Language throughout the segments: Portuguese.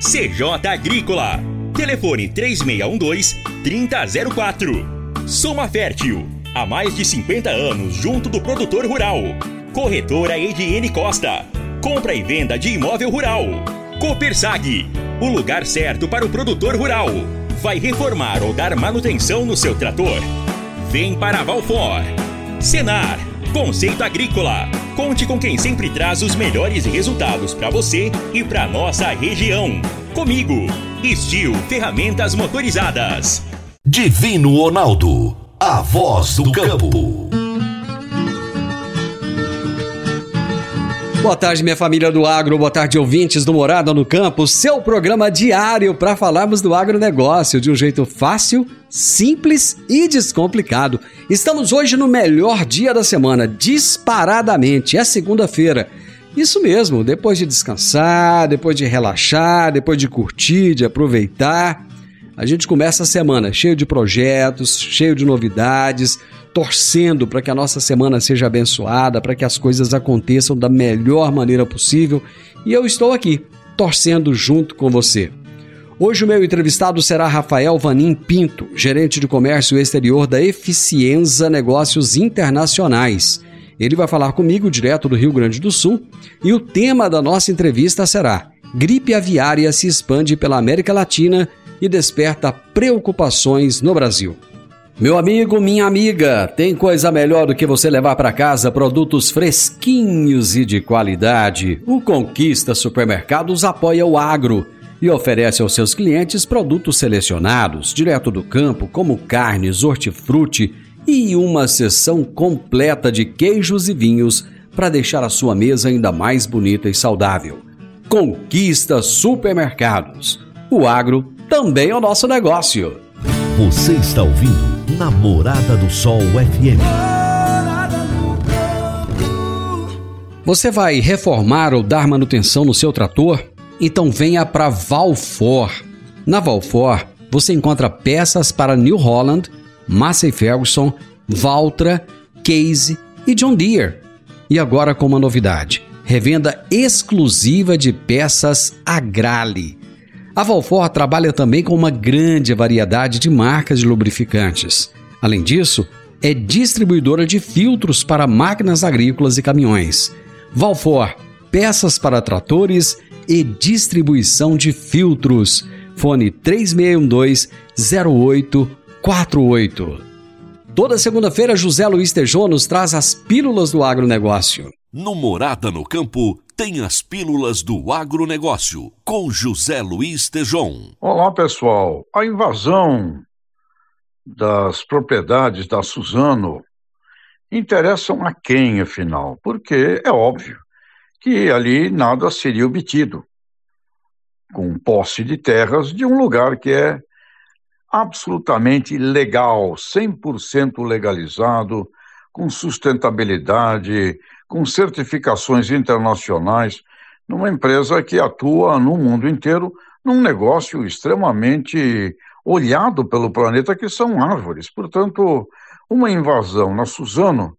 CJ Agrícola. Telefone 3612-3004. Soma Fértil. Há mais de 50 anos junto do produtor rural. Corretora Ediene Costa. Compra e venda de imóvel rural. Copersag. O lugar certo para o produtor rural. Vai reformar ou dar manutenção no seu trator? Vem para Valfor. Senar. Conceito Agrícola. Conte com quem sempre traz os melhores resultados para você e para nossa região. Comigo, Estil Ferramentas Motorizadas. Divino Ronaldo, a voz do campo. Boa tarde, minha família do agro, boa tarde, ouvintes do Morada no Campo, seu programa diário para falarmos do agronegócio de um jeito fácil, simples e descomplicado. Estamos hoje no melhor dia da semana, disparadamente, é segunda-feira. Isso mesmo, depois de descansar, depois de relaxar, depois de curtir, de aproveitar, a gente começa a semana cheio de projetos, cheio de novidades, torcendo para que a nossa semana seja abençoada, para que as coisas aconteçam da melhor maneira possível. E eu estou aqui, torcendo junto com você. Hoje o meu entrevistado será Rafael Vanim Pinto, gerente de comércio exterior da Eficienza Negócios Internacionais. Ele vai falar comigo direto do Rio Grande do Sul e o tema da nossa entrevista será Gripe aviária se expande pela América Latina e desperta preocupações no Brasil. Meu amigo, minha amiga, tem coisa melhor do que você levar para casa produtos fresquinhos e de qualidade. O Conquista Supermercados apoia o agro e oferece aos seus clientes produtos selecionados, direto do campo, como carnes, hortifruti e uma seção completa de queijos e vinhos para deixar a sua mesa ainda mais bonita e saudável. Conquista Supermercados. O agro também é o nosso negócio. Você está ouvindo Namorada do Sol FM. Você vai reformar ou dar manutenção no seu trator? Então venha para Valfor. Na Valfor, você encontra peças para New Holland, Massey Ferguson, Valtra, Case e John Deere. E agora com uma novidade: revenda exclusiva de peças Agrale. A Valfor trabalha também com uma grande variedade de marcas de lubrificantes. Além disso, é distribuidora de filtros para máquinas agrícolas e caminhões. Valfor, peças para tratores e distribuição de filtros. Fone 3612-0848. Toda segunda-feira, José Luiz Tejô nos traz as pílulas do agronegócio. No Morada no Campo, tem as pílulas do agronegócio, com José Luiz Tejon. Olá, pessoal. A invasão das propriedades da Suzano interessam a quem, afinal? Porque é óbvio que ali nada seria obtido com posse de terras de um lugar que é absolutamente legal, 100% legalizado, com sustentabilidade, com certificações internacionais, numa empresa que atua no mundo inteiro num negócio extremamente olhado pelo planeta, que são árvores. Portanto, uma invasão na Suzano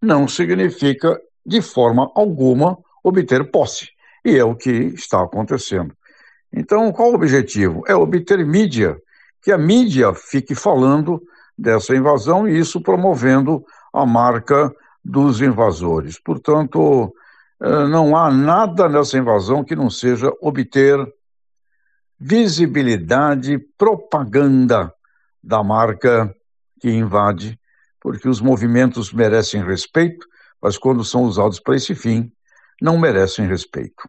não significa, de forma alguma, obter posse. E é o que está acontecendo. Então, qual o objetivo? É obter mídia, que a mídia fique falando dessa invasão e isso promovendo a marca dos invasores. Portanto, eh, não há nada nessa invasão que não seja obter visibilidade, propaganda da marca que invade, porque os movimentos merecem respeito, mas quando são usados para esse fim, não merecem respeito.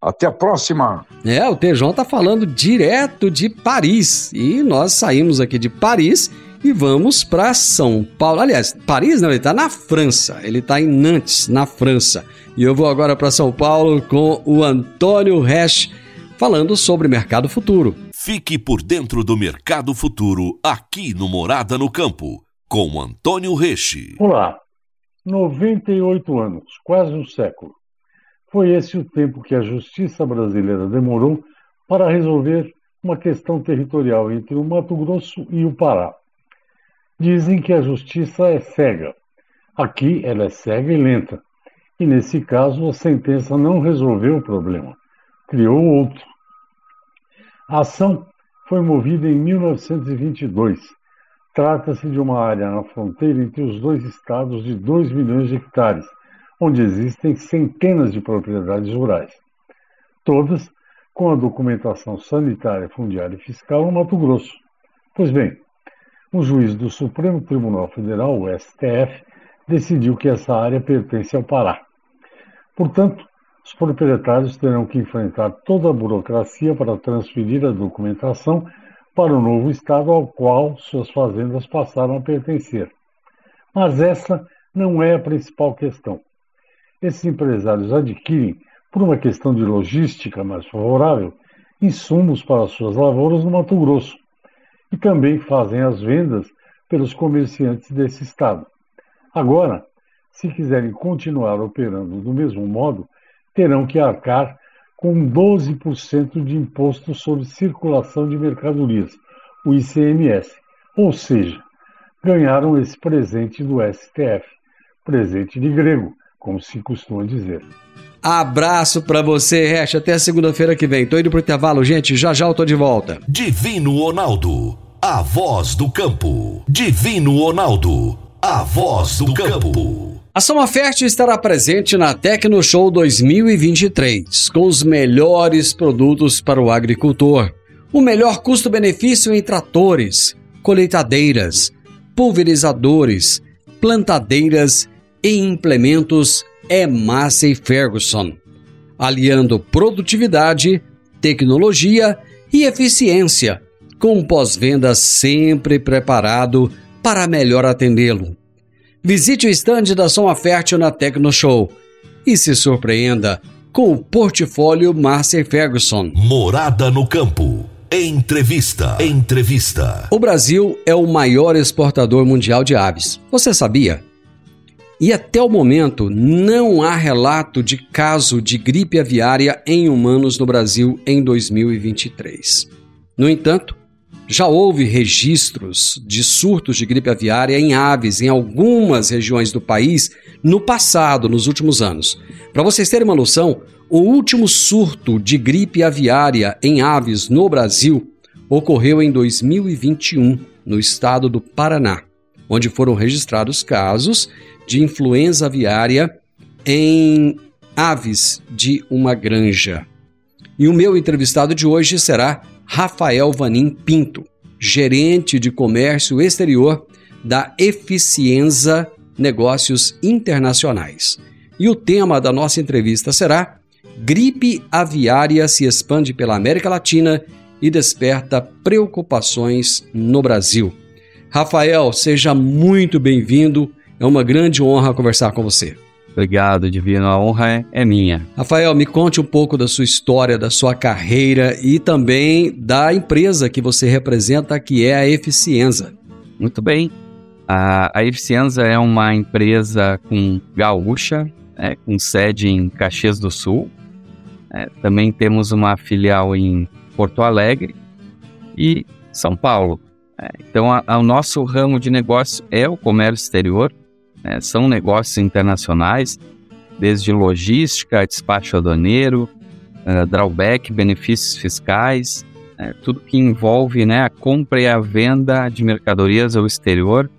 Até a próxima! É, o TJ está falando direto de Paris e nós saímos aqui de Paris e vamos para São Paulo. Aliás, Paris não, ele está na França. Ele está em Nantes, na França. E eu vou agora para São Paulo com o Antônio Resch falando sobre mercado futuro. Fique por dentro do mercado futuro aqui no Morada no Campo, com Antônio Reche. Olá, 98 anos, quase um século. Foi esse o tempo que a justiça brasileira demorou para resolver uma questão territorial entre o Mato Grosso e o Pará. Dizem que a justiça é cega. Aqui ela é cega e lenta. E nesse caso a sentença não resolveu o problema, criou outro. A ação foi movida em 1922. Trata-se de uma área na fronteira entre os dois estados de 2 milhões de hectares, onde existem centenas de propriedades rurais. Todas com a documentação sanitária, fundiária e fiscal no Mato Grosso. Pois bem, um juiz do Supremo Tribunal Federal, o STF, decidiu que essa área pertence ao Pará. Portanto, os proprietários terão que enfrentar toda a burocracia para transferir a documentação para o novo estado ao qual suas fazendas passaram a pertencer. Mas essa não é a principal questão. Esses empresários adquirem por uma questão de logística mais favorável, insumos para suas lavouras no Mato Grosso e também fazem as vendas pelos comerciantes desse estado. Agora, se quiserem continuar operando do mesmo modo, terão que arcar com 12% de imposto sobre circulação de mercadorias, o ICMS. Ou seja, ganharam esse presente do STF, presente de grego, como se costuma dizer. Abraço para você, Recha. Até segunda-feira que vem. Tô indo pro intervalo, gente. Já já eu tô de volta. Divino Ronaldo, a voz do campo. Divino Ronaldo, a voz do campo. A Soma Fértil estará presente na Tecno Show 2023, com os melhores produtos para o agricultor. O melhor custo-benefício em tratores, colheitadeiras, pulverizadores, plantadeiras e implementos é Massey Ferguson, aliando produtividade, tecnologia e eficiência, com um pós-venda sempre preparado para melhor atendê-lo. Visite o estande da Soma Fértil na Tecno Show e se surpreenda com o portfólio Massey Ferguson. Morada no campo. Entrevista. Entrevista. O Brasil é o maior exportador mundial de aves. Você sabia? E até o momento não há relato de caso de gripe aviária em humanos no Brasil em 2023. No entanto, já houve registros de surtos de gripe aviária em aves em algumas regiões do país no passado, nos últimos anos. Para vocês terem uma noção, o último surto de gripe aviária em aves no Brasil ocorreu em 2021, no estado do Paraná, onde foram registrados casos de influenza aviária em aves de uma granja. E o meu entrevistado de hoje será Rafael Vanim Pinto, gerente de comércio exterior da Eficienza Negócios Internacionais. E o tema da nossa entrevista será Gripe aviária se expande pela América Latina e desperta preocupações no Brasil. Rafael, seja muito bem-vindo é uma grande honra conversar com você. Obrigado, Divino. A honra é, é, minha. Rafael, me conte um pouco da sua história, da sua carreira e também da empresa que você representa, que é a Eficienza. Muito bem. A, a Eficienza é uma empresa com gaúcha, é, com sede em Caxias do Sul. É, também temos uma filial em Porto Alegre e São Paulo. É, então, a, a, o nosso ramo de negócio é o comércio exterior né? São negócios internacionais, desde logística, despacho aduaneiro, uh, drawback, benefícios fiscais, né? tudo que envolve né, a compra e a venda de mercadorias ao exterior,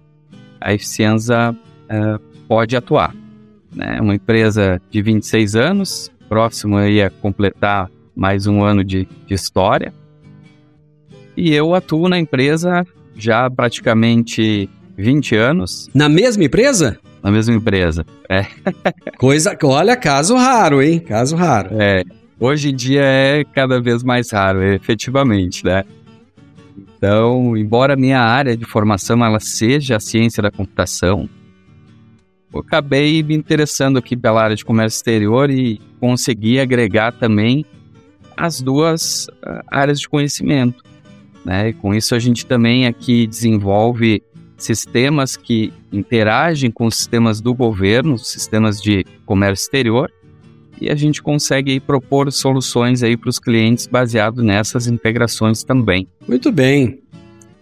a Eficienza uh, pode atuar. Né? Uma empresa de 26 anos, próximo aí a completar mais um ano de, de história. E eu atuo na empresa já praticamente 20 anos. Na mesma empresa? Na mesma empresa, é. Coisa, olha, caso raro, hein? Caso raro. É, hoje em dia é cada vez mais raro, efetivamente, né? Então, embora a minha área de formação ela seja a ciência da computação, eu acabei me interessando aqui pela área de comércio exterior e consegui agregar também as duas uh, áreas de conhecimento. Né? E com isso a gente também aqui desenvolve sistemas que interagem com os sistemas do governo, sistemas de comércio exterior, e a gente consegue aí, propor soluções aí para os clientes baseado nessas integrações também. Muito bem.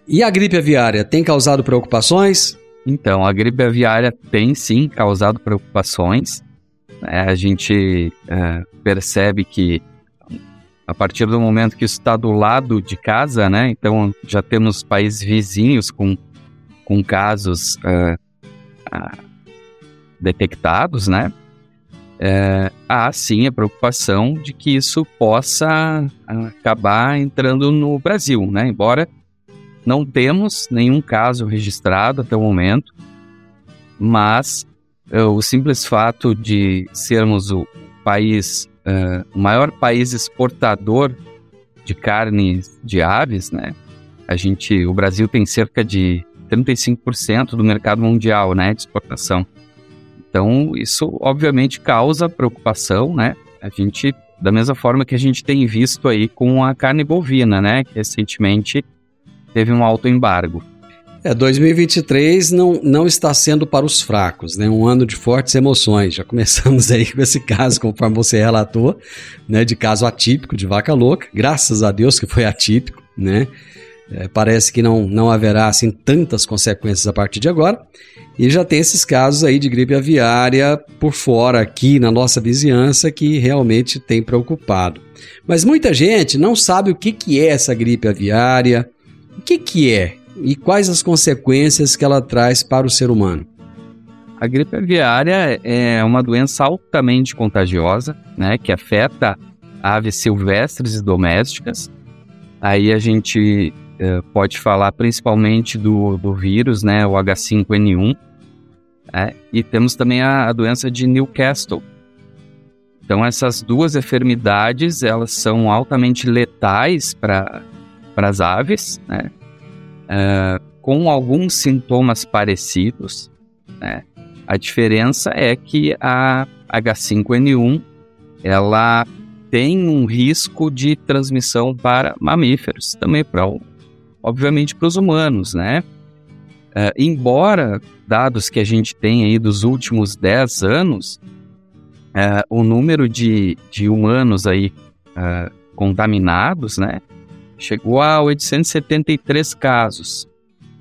E a gripe aviária tem causado preocupações? Então, a gripe aviária tem sim causado preocupações. É, a gente é, percebe que a partir do momento que isso está do lado de casa, né? Então já temos países vizinhos com, com casos é, detectados, né? É, há sim a preocupação de que isso possa acabar entrando no Brasil, né? Embora não temos nenhum caso registrado até o momento, mas uh, o simples fato de sermos o país, uh, o maior país exportador de carnes de aves, né? A gente, o Brasil tem cerca de 35% do mercado mundial, né, de exportação. Então, isso obviamente causa preocupação, né? A gente, da mesma forma que a gente tem visto aí com a carne bovina, né, que recentemente teve um alto embargo. É, 2023 não, não está sendo para os fracos, né? Um ano de fortes emoções. Já começamos aí com esse caso, conforme você relatou, né? De caso atípico de vaca louca. Graças a Deus que foi atípico, né? É, parece que não, não haverá assim tantas consequências a partir de agora. E já tem esses casos aí de gripe aviária por fora aqui na nossa vizinhança que realmente tem preocupado. Mas muita gente não sabe o que, que é essa gripe aviária, o que, que é e quais as consequências que ela traz para o ser humano? A gripe aviária é uma doença altamente contagiosa, né, que afeta aves silvestres e domésticas. Aí a gente pode falar principalmente do, do vírus, né, o H5N1. É, e temos também a, a doença de Newcastle. Então essas duas enfermidades elas são altamente letais para as aves, né? Uh, com alguns sintomas parecidos. Né? A diferença é que a H5N1 ela tem um risco de transmissão para mamíferos, também para, obviamente, para os humanos, né? Uh, embora dados que a gente tem aí dos últimos 10 anos, uh, o número de, de humanos aí uh, contaminados, né, chegou a 873 casos.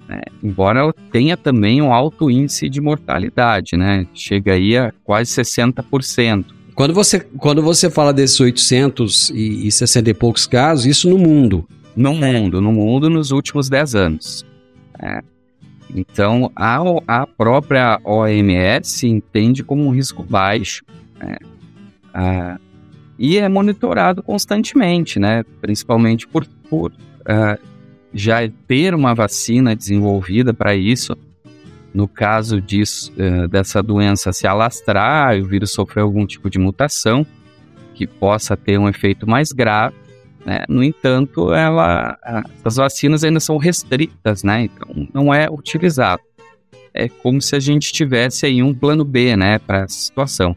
Né? Embora tenha também um alto índice de mortalidade, né? Chega aí a quase 60%. Quando você, quando você fala desses 860 e poucos casos, isso no mundo? No mundo, no mundo nos últimos 10 anos. É. Então, a, a própria OMS entende como um risco baixo. Né? Ah, e é monitorado constantemente, né? Principalmente por, por uh, já ter uma vacina desenvolvida para isso. No caso disso, uh, dessa doença se alastrar o vírus sofrer algum tipo de mutação que possa ter um efeito mais grave, né? No entanto, ela, as vacinas ainda são restritas, né? Então não é utilizado. É como se a gente tivesse aí um plano B, né, para essa situação.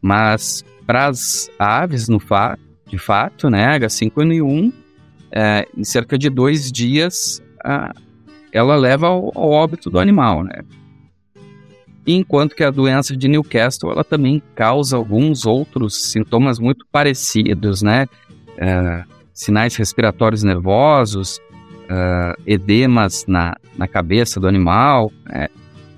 Mas para as aves, no fa de fato, né, H5N1, é, em cerca de dois dias, a, ela leva ao, ao, óbito do animal, né? Enquanto que a doença de Newcastle, ela também causa alguns outros sintomas muito parecidos, né? É, sinais respiratórios nervosos, uh, edemas na, na cabeça do animal, é,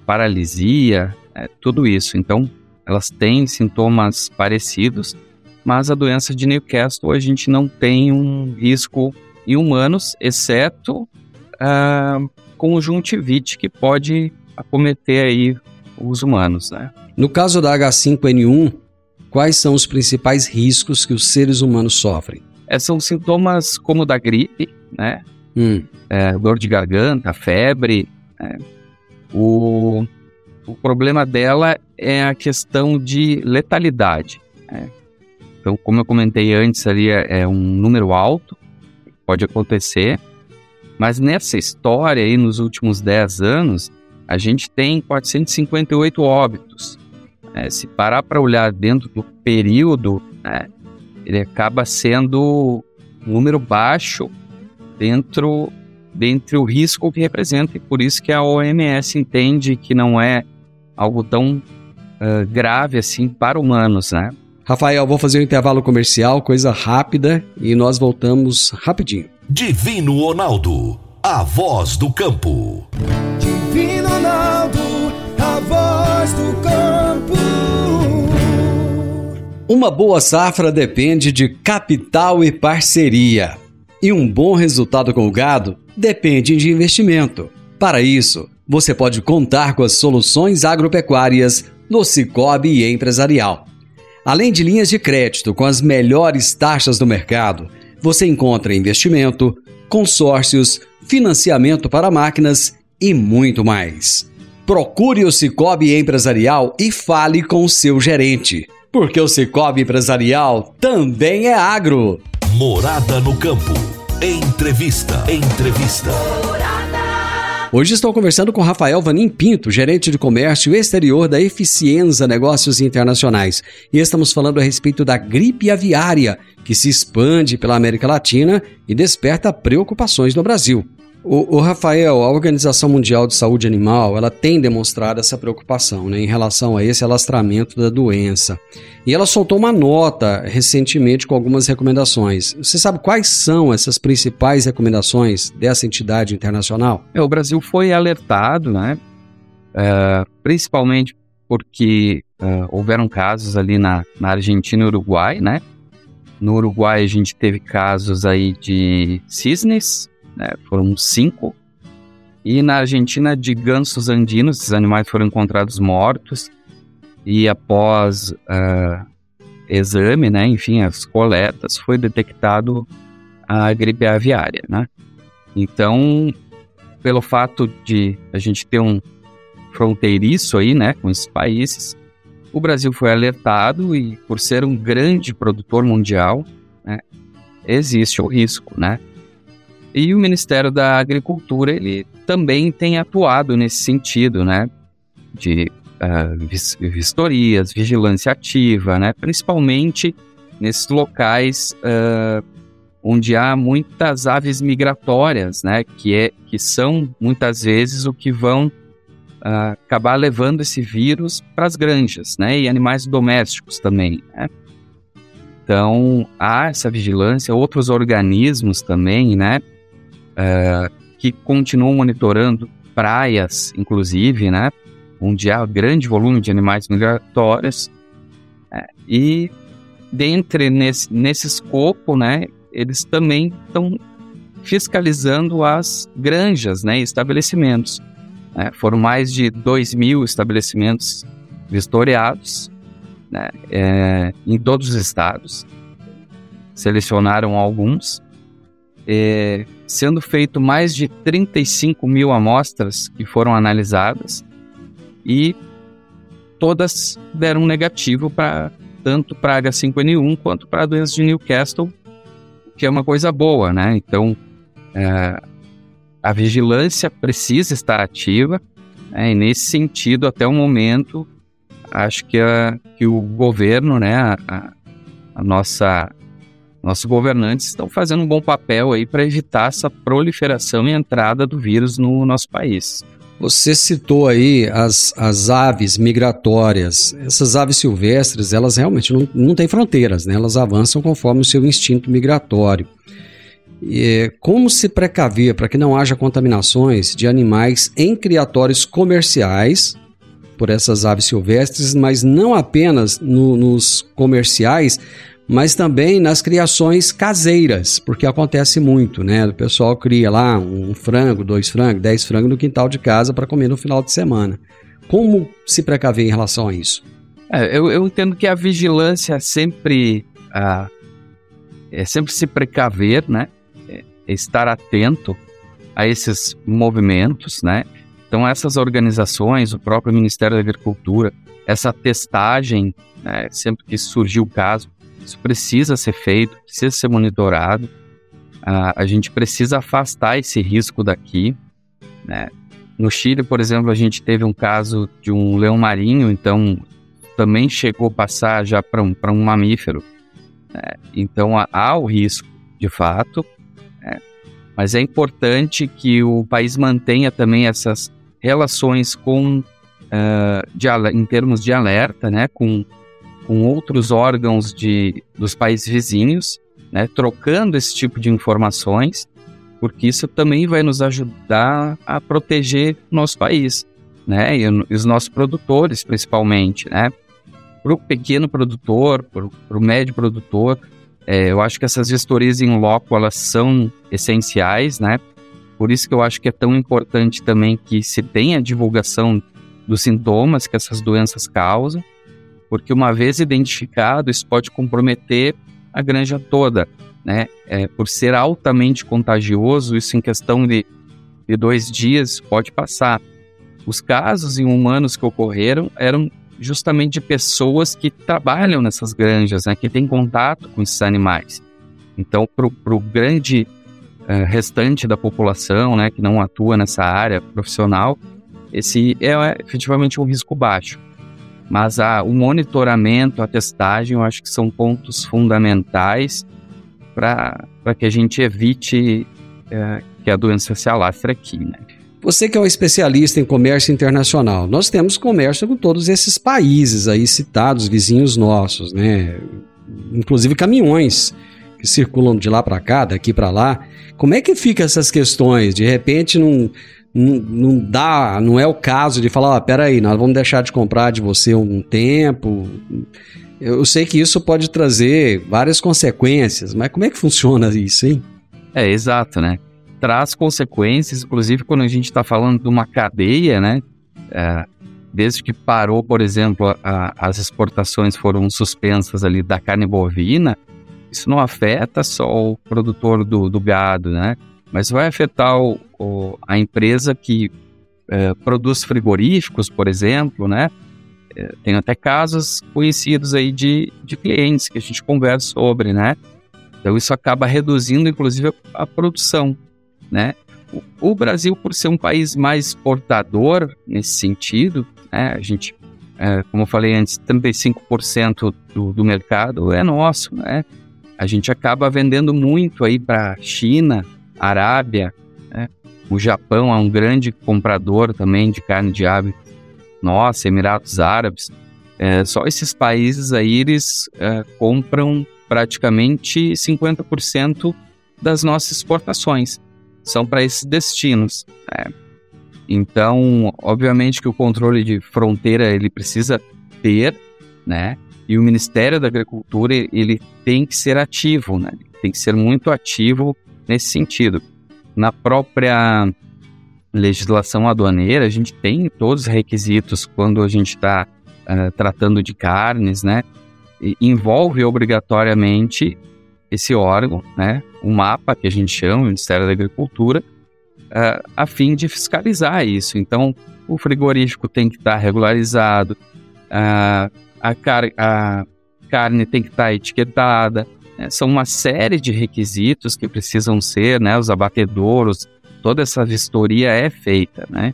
paralisia, é, tudo isso. Então, elas têm sintomas parecidos, mas a doença de Newcastle a gente não tem um risco em humanos, exceto a conjuntivite que pode acometer aí os humanos, né? No caso da H5N1, quais são os principais riscos que os seres humanos sofrem? É, são sintomas como da gripe, né? Hum. É, dor de garganta, febre. Né? O, o problema dela é a questão de letalidade. Né? Então, como eu comentei antes, ali é, é um número alto, pode acontecer, mas nessa história aí, nos últimos 10 anos, a gente tem 458 óbitos. É, se parar para olhar dentro do período, né, ele acaba sendo um número baixo dentro dentre o risco que representa e por isso que a OMS entende que não é algo tão uh, grave assim para humanos, né? Rafael, vou fazer um intervalo comercial, coisa rápida, e nós voltamos rapidinho. Divino Ronaldo, a voz do campo. Divino Ronaldo, a voz do campo. Uma boa safra depende de capital e parceria. E um bom resultado com o gado depende de investimento. Para isso, você pode contar com as soluções agropecuárias do Cicobi Empresarial. Além de linhas de crédito com as melhores taxas do mercado, você encontra investimento, consórcios, financiamento para máquinas e muito mais. Procure o Cicobi Empresarial e fale com o seu gerente, porque o Cicobi Empresarial também é agro. Morada no campo. Entrevista. Entrevista. Hoje estou conversando com Rafael Vanim Pinto, gerente de comércio exterior da Eficienza Negócios Internacionais. E estamos falando a respeito da gripe aviária, que se expande pela América Latina e desperta preocupações no Brasil. O, o, Rafael, a Organização Mundial de Saúde Animal, ela tem demonstrado essa preocupação né, em relação a esse alastramento da doença. E ela soltou uma nota recentemente com algumas recomendações. Você sabe quais são essas principais recomendações dessa entidade internacional? É, o Brasil foi alertado, né? Uh, principalmente porque uh, houveram casos ali na, na Argentina e Uruguai, né? No Uruguai a gente teve casos aí de cisnes, né? Foram cinco. E na Argentina, de gansos andinos, esses animais foram encontrados mortos. E após uh, exame, né, enfim, as coletas, foi detectado a gripe aviária, né? Então, pelo fato de a gente ter um fronteiriço aí, né, com esses países, o Brasil foi alertado e por ser um grande produtor mundial, né, existe o risco, né? E o Ministério da Agricultura, ele também tem atuado nesse sentido, né? De uh, vistorias, vigilância ativa, né? Principalmente nesses locais uh, onde há muitas aves migratórias, né? Que, é, que são, muitas vezes, o que vão uh, acabar levando esse vírus para as granjas, né? E animais domésticos também, né? Então, há essa vigilância, outros organismos também, né? Uh, que continuam monitorando praias, inclusive, né, onde há grande volume de animais migratórios, uh, e dentre nesse, nesse escopo, né, eles também estão fiscalizando as granjas, né, estabelecimentos. Né, foram mais de 2 mil estabelecimentos vistoriados né, é, em todos os estados. Selecionaram alguns é, sendo feito mais de 35 mil amostras que foram analisadas e todas deram negativo para tanto para H5N1 quanto para a doença de Newcastle, que é uma coisa boa, né? Então, é, a vigilância precisa estar ativa, né? e nesse sentido, até o momento, acho que, a, que o governo, né, a, a nossa nossos governantes estão fazendo um bom papel aí para evitar essa proliferação e entrada do vírus no nosso país. Você citou aí as, as aves migratórias. Essas aves silvestres, elas realmente não, não têm fronteiras, né? Elas avançam conforme o seu instinto migratório. E, como se precaver para que não haja contaminações de animais em criatórios comerciais por essas aves silvestres, mas não apenas no, nos comerciais, mas também nas criações caseiras, porque acontece muito, né? O pessoal cria lá um frango, dois frangos, dez frangos no quintal de casa para comer no final de semana. Como se precaver em relação a isso? É, eu, eu, entendo que a vigilância é sempre, é sempre se precaver, né? É estar atento a esses movimentos, né? Então essas organizações, o próprio Ministério da Agricultura, essa testagem, né, sempre que surgiu o caso, isso precisa ser feito, precisa ser monitorado. Uh, a gente precisa afastar esse risco daqui. Né? No Chile, por exemplo, a gente teve um caso de um leão marinho, então também chegou a passar já para um, um mamífero. Né? Então há o risco, de fato, né? mas é importante que o país mantenha também essas relações com, uh, de, em termos de alerta, né? com, com outros órgãos de, dos países vizinhos, né? trocando esse tipo de informações, porque isso também vai nos ajudar a proteger nosso país né? E, e os nossos produtores, principalmente, né? Para o pequeno produtor, para o médio produtor, é, eu acho que essas vistorias em loco, elas são essenciais, né? Por isso que eu acho que é tão importante também que se tenha divulgação dos sintomas que essas doenças causam, porque uma vez identificado, isso pode comprometer a granja toda, né? É, por ser altamente contagioso, isso em questão de, de dois dias pode passar. Os casos em humanos que ocorreram eram justamente de pessoas que trabalham nessas granjas, né, que têm contato com esses animais. Então, para o grande uh, restante da população, né, que não atua nessa área profissional, esse é, é efetivamente um risco baixo. Mas a, o monitoramento, a testagem, eu acho que são pontos fundamentais para que a gente evite uh, que a doença se alastre aqui. Né? Você que é um especialista em comércio internacional, nós temos comércio com todos esses países aí citados, vizinhos nossos, né? Inclusive caminhões que circulam de lá para cá, daqui para lá. Como é que fica essas questões? De repente não, não, dá, não é o caso de falar, oh, peraí, nós vamos deixar de comprar de você um tempo. Eu sei que isso pode trazer várias consequências, mas como é que funciona isso, hein? É, exato, né? traz consequências, inclusive quando a gente está falando de uma cadeia, né? É, desde que parou, por exemplo, a, as exportações foram suspensas ali da carne bovina, isso não afeta só o produtor do, do gado, né? Mas vai afetar o, o, a empresa que é, produz frigoríficos, por exemplo, né? É, tem até casos conhecidos aí de, de clientes que a gente conversa sobre, né? Então isso acaba reduzindo, inclusive, a, a produção né? O, o Brasil, por ser um país mais exportador nesse sentido, né, a gente, é, como eu falei antes, 35% do, do mercado é nosso, né? A gente acaba vendendo muito aí para China, Arábia, né? o Japão é um grande comprador também de carne de ave, nossa, Emirados Árabes. É, só esses países aí eles é, compram praticamente 50% das nossas exportações são para esses destinos. Né? Então, obviamente que o controle de fronteira ele precisa ter, né? E o Ministério da Agricultura ele tem que ser ativo, né? Tem que ser muito ativo nesse sentido. Na própria legislação aduaneira, a gente tem todos os requisitos quando a gente está uh, eh, tratando de carnes, né? E envolve obrigatoriamente esse órgão, né, um mapa que a gente chama, o Ministério da Agricultura, uh, a fim de fiscalizar isso. Então, o frigorífico tem que estar tá regularizado, uh, a, car a carne tem que estar tá etiquetada, né, são uma série de requisitos que precisam ser, né, os abatedouros, toda essa vistoria é feita, né.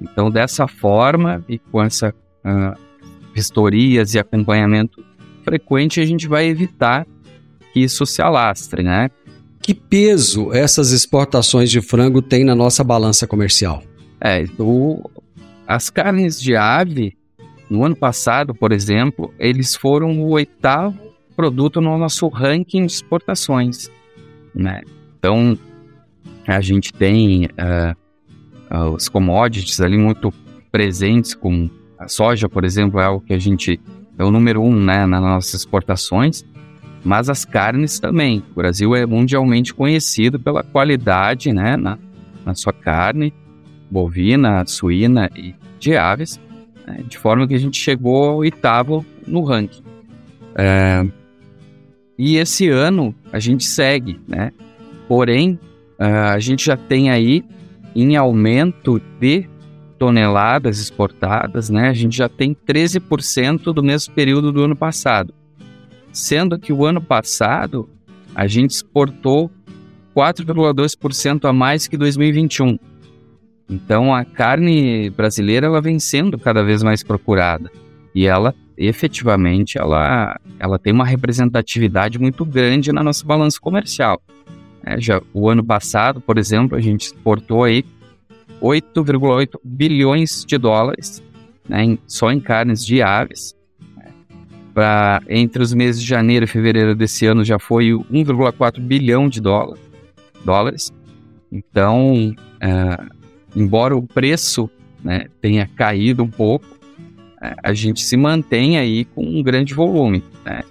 Então, dessa forma e com essa uh, vistorias e acompanhamento frequente, a gente vai evitar que isso se alastre, né? Que peso essas exportações de frango têm na nossa balança comercial? É, o, as carnes de ave, no ano passado, por exemplo, eles foram o oitavo produto no nosso ranking de exportações, né? Então, a gente tem uh, os commodities ali muito presentes, como a soja, por exemplo, é algo que a gente é o número um, né, nas nossas exportações mas as carnes também. O Brasil é mundialmente conhecido pela qualidade né, na, na sua carne, bovina, suína e de aves, né, de forma que a gente chegou ao oitavo no ranking. É, e esse ano a gente segue, né? Porém, é, a gente já tem aí em aumento de toneladas exportadas, né? A gente já tem 13% do mesmo período do ano passado sendo que o ano passado a gente exportou 4,2% a mais que 2021. Então a carne brasileira ela vem sendo cada vez mais procurada. E ela, efetivamente, ela, ela tem uma representatividade muito grande na nossa balança comercial. É, já o ano passado, por exemplo, a gente exportou aí 8,8 bilhões de dólares né, em, só em carnes de aves. Pra, entre os meses de janeiro e fevereiro desse ano já foi 1,4 bilhão de dólar, dólares. Então, é, embora o preço né, tenha caído um pouco, a gente se mantém aí com um grande volume. Né?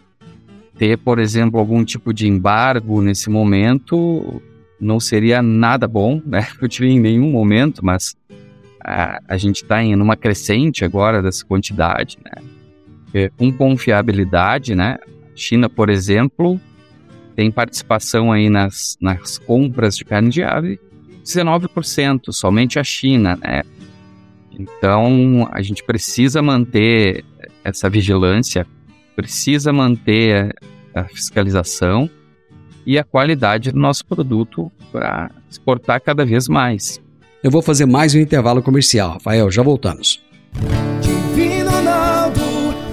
Ter, por exemplo, algum tipo de embargo nesse momento não seria nada bom, né? Eu tive em nenhum momento, mas a, a gente está em uma crescente agora dessa quantidade, né? Com confiabilidade, né? China, por exemplo, tem participação aí nas, nas compras de carne de ave 19%, somente a China, né? Então, a gente precisa manter essa vigilância, precisa manter a fiscalização e a qualidade do nosso produto para exportar cada vez mais. Eu vou fazer mais um intervalo comercial, Rafael, já voltamos. Divino Ronaldo,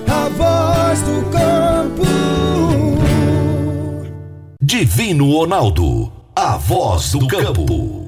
a voz do campo. Divino Ronaldo, a voz do campo.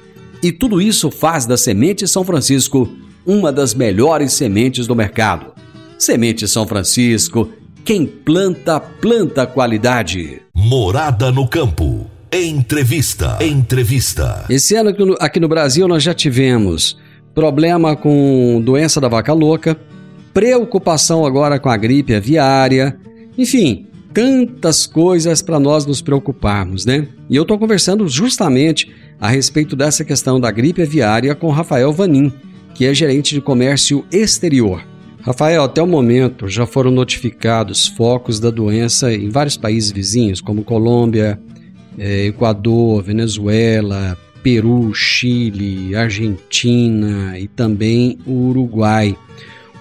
e tudo isso faz da Semente São Francisco uma das melhores sementes do mercado. Semente São Francisco, quem planta, planta qualidade. Morada no campo. Entrevista. Entrevista. Esse ano aqui no, aqui no Brasil nós já tivemos problema com doença da vaca louca, preocupação agora com a gripe aviária, enfim, tantas coisas para nós nos preocuparmos, né? E eu estou conversando justamente a respeito dessa questão da gripe aviária com Rafael Vanin, que é gerente de comércio exterior. Rafael, até o momento já foram notificados focos da doença em vários países vizinhos, como Colômbia, eh, Equador, Venezuela, Peru, Chile, Argentina e também o Uruguai.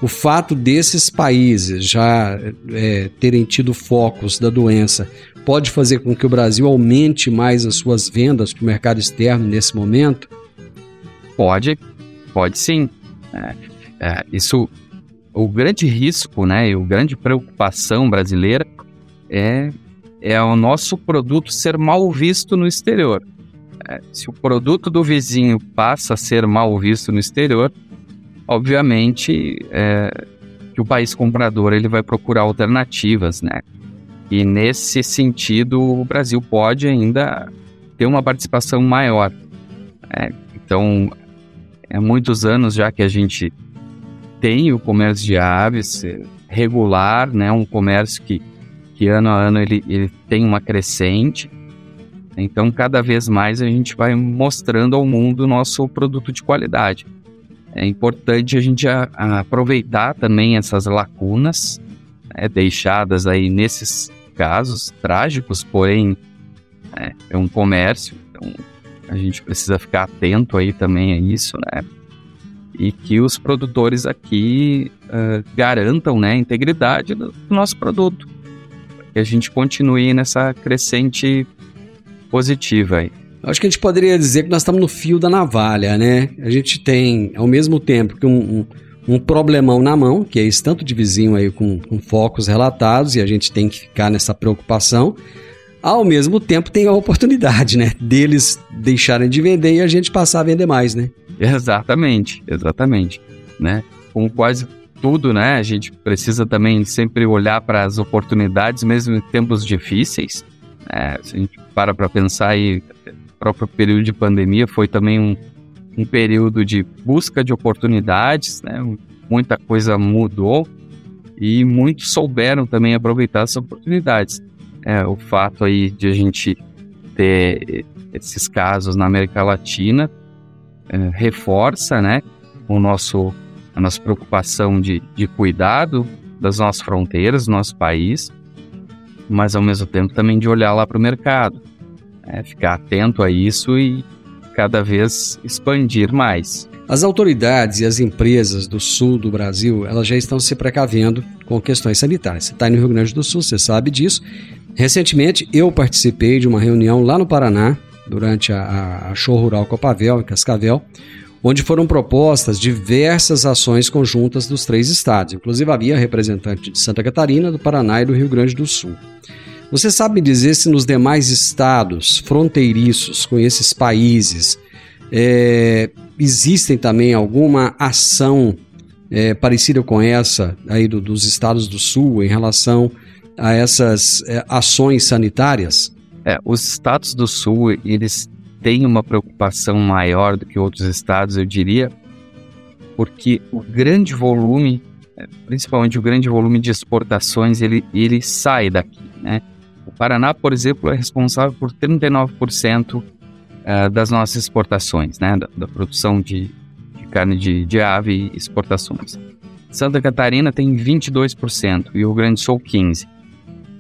O fato desses países já é, terem tido focos da doença pode fazer com que o Brasil aumente mais as suas vendas para o mercado externo nesse momento? Pode, pode sim. É, é, isso, o grande risco, né, e o grande preocupação brasileira é, é o nosso produto ser mal visto no exterior. É, se o produto do vizinho passa a ser mal visto no exterior, obviamente é, que o país comprador ele vai procurar alternativas, né? E nesse sentido, o Brasil pode ainda ter uma participação maior. Né? Então, é muitos anos já que a gente tem o comércio de aves é, regular, né? Um comércio que, que ano a ano ele, ele tem uma crescente. Então, cada vez mais a gente vai mostrando ao mundo o nosso produto de qualidade é importante a gente a, a aproveitar também essas lacunas né, deixadas aí nesses casos trágicos, porém é, é, um comércio, então a gente precisa ficar atento aí também a isso, né? E que os produtores aqui uh, garantam né, a integridade do, do nosso produto, que a gente continue nessa crescente positiva aí. Acho que a gente poderia dizer que nós estamos no fio da navalha, né? A gente tem, ao mesmo tempo que um, um, um problemão na mão, que é esse tanto de vizinho aí com, com focos relatados, e a gente tem que ficar nessa preocupação. Ao mesmo tempo tem a oportunidade, né? Deles deixarem de vender e a gente passar a vender mais, né? Exatamente, exatamente. Né? Com quase tudo, né? A gente precisa também sempre olhar para as oportunidades, mesmo em tempos difíceis. Né? Se a gente para para pensar aí, próprio período de pandemia foi também um, um período de busca de oportunidades, né? muita coisa mudou e muitos souberam também aproveitar essas oportunidades. É, o fato aí de a gente ter esses casos na América Latina é, reforça né, o nosso, a nossa preocupação de, de cuidado das nossas fronteiras, do nosso país, mas ao mesmo tempo também de olhar lá para o mercado, é, ficar atento a isso e cada vez expandir mais. As autoridades e as empresas do sul do Brasil, elas já estão se precavendo com questões sanitárias. Você está no Rio Grande do Sul, você sabe disso. Recentemente, eu participei de uma reunião lá no Paraná, durante a, a Show Rural Copavel, em Cascavel, onde foram propostas diversas ações conjuntas dos três estados. Inclusive havia representante de Santa Catarina, do Paraná e do Rio Grande do Sul. Você sabe dizer se nos demais estados fronteiriços com esses países é, existem também alguma ação é, parecida com essa aí do, dos estados do Sul em relação a essas é, ações sanitárias? É, os estados do Sul eles têm uma preocupação maior do que outros estados, eu diria, porque o grande volume, é, principalmente o grande volume de exportações, ele, ele sai daqui, né? O Paraná, por exemplo, é responsável por 39% é, das nossas exportações, né? Da, da produção de, de, carne de, de ave e exportações. Santa Catarina tem 22% e o Rio Grande do Sul 15%.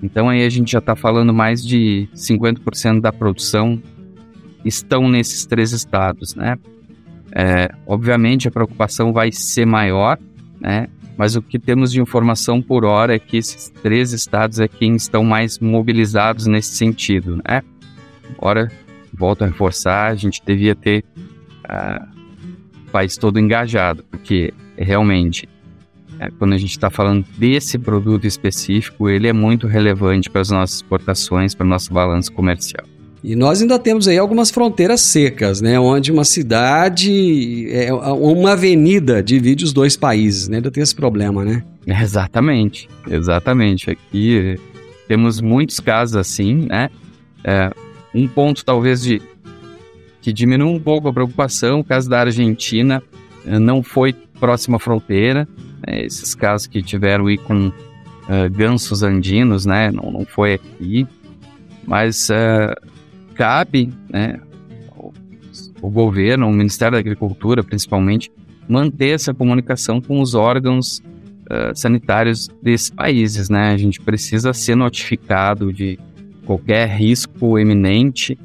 Então aí a gente já está falando mais de 50% da produção estão nesses três estados, né? É, obviamente a preocupação vai ser maior, né? Mas o que temos de informação por hora é que esses três estados é quem estão mais mobilizados nesse sentido, né? Ora, volto a reforçar, a gente devia ter uh, o país todo engajado, porque realmente é, quando a gente está falando desse produto específico, ele é muito relevante para as nossas exportações, para o nosso balanço comercial. E nós ainda temos aí algumas fronteiras secas, né? Onde uma cidade, é, uma avenida divide os dois países, né? Ainda tem esse problema, né? Exatamente, exatamente. Aqui temos muitos casos assim, né? É, um ponto talvez de que diminui um pouco a preocupação, o caso da Argentina é, não foi próxima fronteira, né, esses casos que tiveram aí com uh, gansos andinos, né, não, não foi aqui, mas uh, cabe, né, o, governo, o Ministério da Agricultura principalmente, manter essa comunicação com os órgãos uh, sanitários desses países, né, a gente precisa ser notificado de qualquer risco eminente,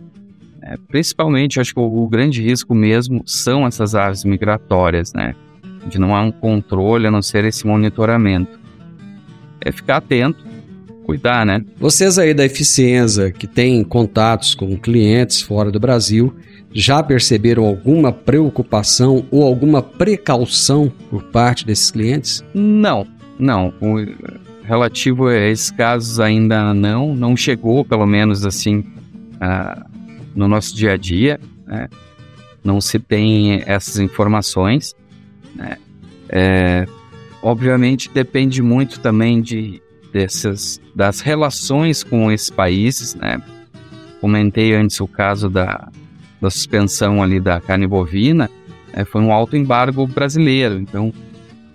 é, principalmente, acho que o, o, grande risco mesmo são essas aves migratórias, né? de não há um controle a não ser esse monitoramento. É ficar atento, cuidar, né? Vocês aí da Eficiência, que têm contatos com clientes fora do Brasil, já perceberam alguma preocupação ou alguma precaução por parte desses clientes? Não, não. O relativo a esses casos ainda não, não chegou, pelo menos assim, uh, no nosso dia a dia. Né? Não se tem essas informações. Né? É, obviamente depende muito também de dessas das relações com esses países, né? Comentei antes o caso da, da suspensão ali da carne bovina, é, foi um alto embargo brasileiro, então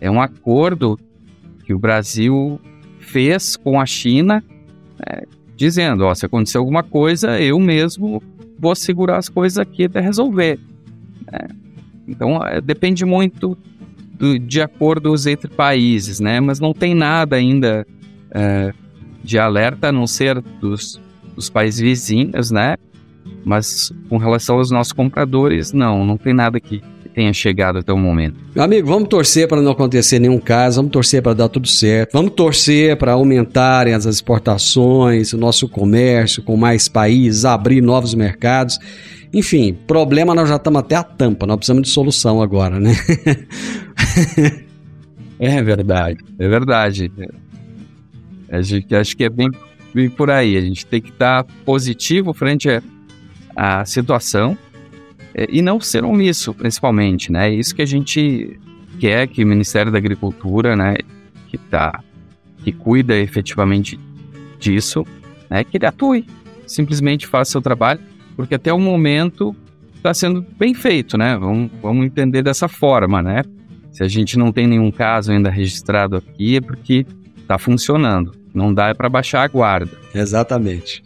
é um acordo que o Brasil fez com a China, é, dizendo, ó, se acontecer alguma coisa, eu mesmo vou segurar as coisas aqui até resolver. É, então é, depende muito de acordos entre países, né? Mas não tem nada ainda é, de alerta a não ser dos, dos países vizinhos, né? Mas com relação aos nossos compradores, não, não tem nada que tenha chegado até o momento. Amigo, vamos torcer para não acontecer nenhum caso, vamos torcer para dar tudo certo, vamos torcer para aumentarem as exportações, o nosso comércio com mais países, abrir novos mercados. Enfim, problema nós já estamos até a tampa, nós precisamos de solução agora, né? é verdade, é verdade. A gente, acho que é bem, bem por aí. A gente tem que estar positivo frente à, situação é, e não ser omisso, principalmente, né? É isso que a gente quer que o Ministério da Agricultura, né, que tá, que cuida efetivamente disso, né, que ele atue, simplesmente faça seu trabalho porque até o momento está sendo bem feito, né? Vamos, vamos entender dessa forma, né? Se a gente não tem nenhum caso ainda registrado aqui, é porque está funcionando. Não dá para baixar a guarda. Exatamente.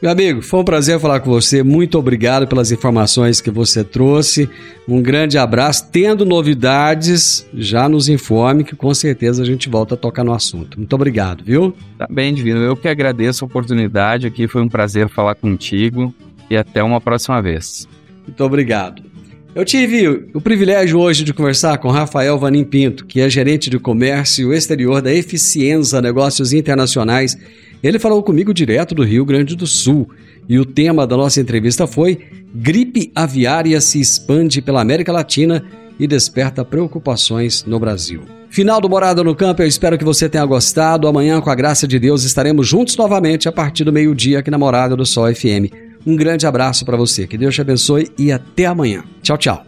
Meu amigo, foi um prazer falar com você. Muito obrigado pelas informações que você trouxe. Um grande abraço. Tendo novidades, já nos informe que com certeza a gente volta a tocar no assunto. Muito obrigado, viu? Tá bem, Divino. Eu que agradeço a oportunidade aqui. Foi um prazer falar contigo e até uma próxima vez. Muito obrigado. Eu tive o privilégio hoje de conversar com Rafael Vanim Pinto, que é gerente de comércio exterior da Eficienza Negócios Internacionais. Ele falou comigo direto do Rio Grande do Sul. E o tema da nossa entrevista foi: Gripe aviária se expande pela América Latina e desperta preocupações no Brasil. Final do Morada no Campo, eu espero que você tenha gostado. Amanhã, com a graça de Deus, estaremos juntos novamente a partir do meio-dia aqui na Morada do Sol FM. Um grande abraço para você, que Deus te abençoe e até amanhã. Tchau, tchau.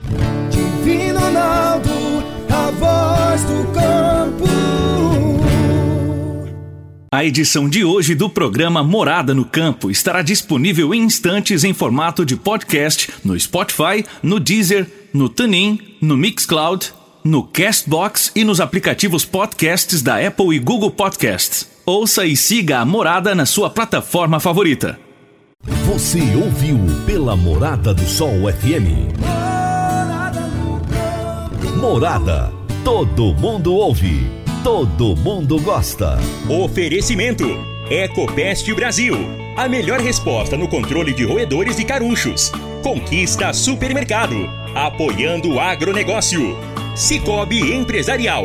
Divino Ronaldo, a voz do campo. A edição de hoje do programa Morada no Campo estará disponível em instantes em formato de podcast no Spotify, no Deezer, no TuneIn, no Mixcloud, no Castbox e nos aplicativos podcasts da Apple e Google Podcasts. Ouça e siga a Morada na sua plataforma favorita. Você ouviu pela Morada do Sol FM. Morada. Todo mundo ouve. Todo mundo gosta. Oferecimento: Ecopest Brasil. A melhor resposta no controle de roedores e carunchos. Conquista Supermercado. Apoiando o agronegócio. Cicobi Empresarial.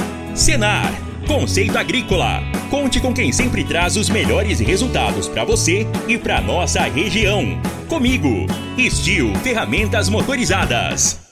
Senar. Conceito Agrícola. Conte com quem sempre traz os melhores resultados para você e para nossa região. Comigo, Estil Ferramentas Motorizadas.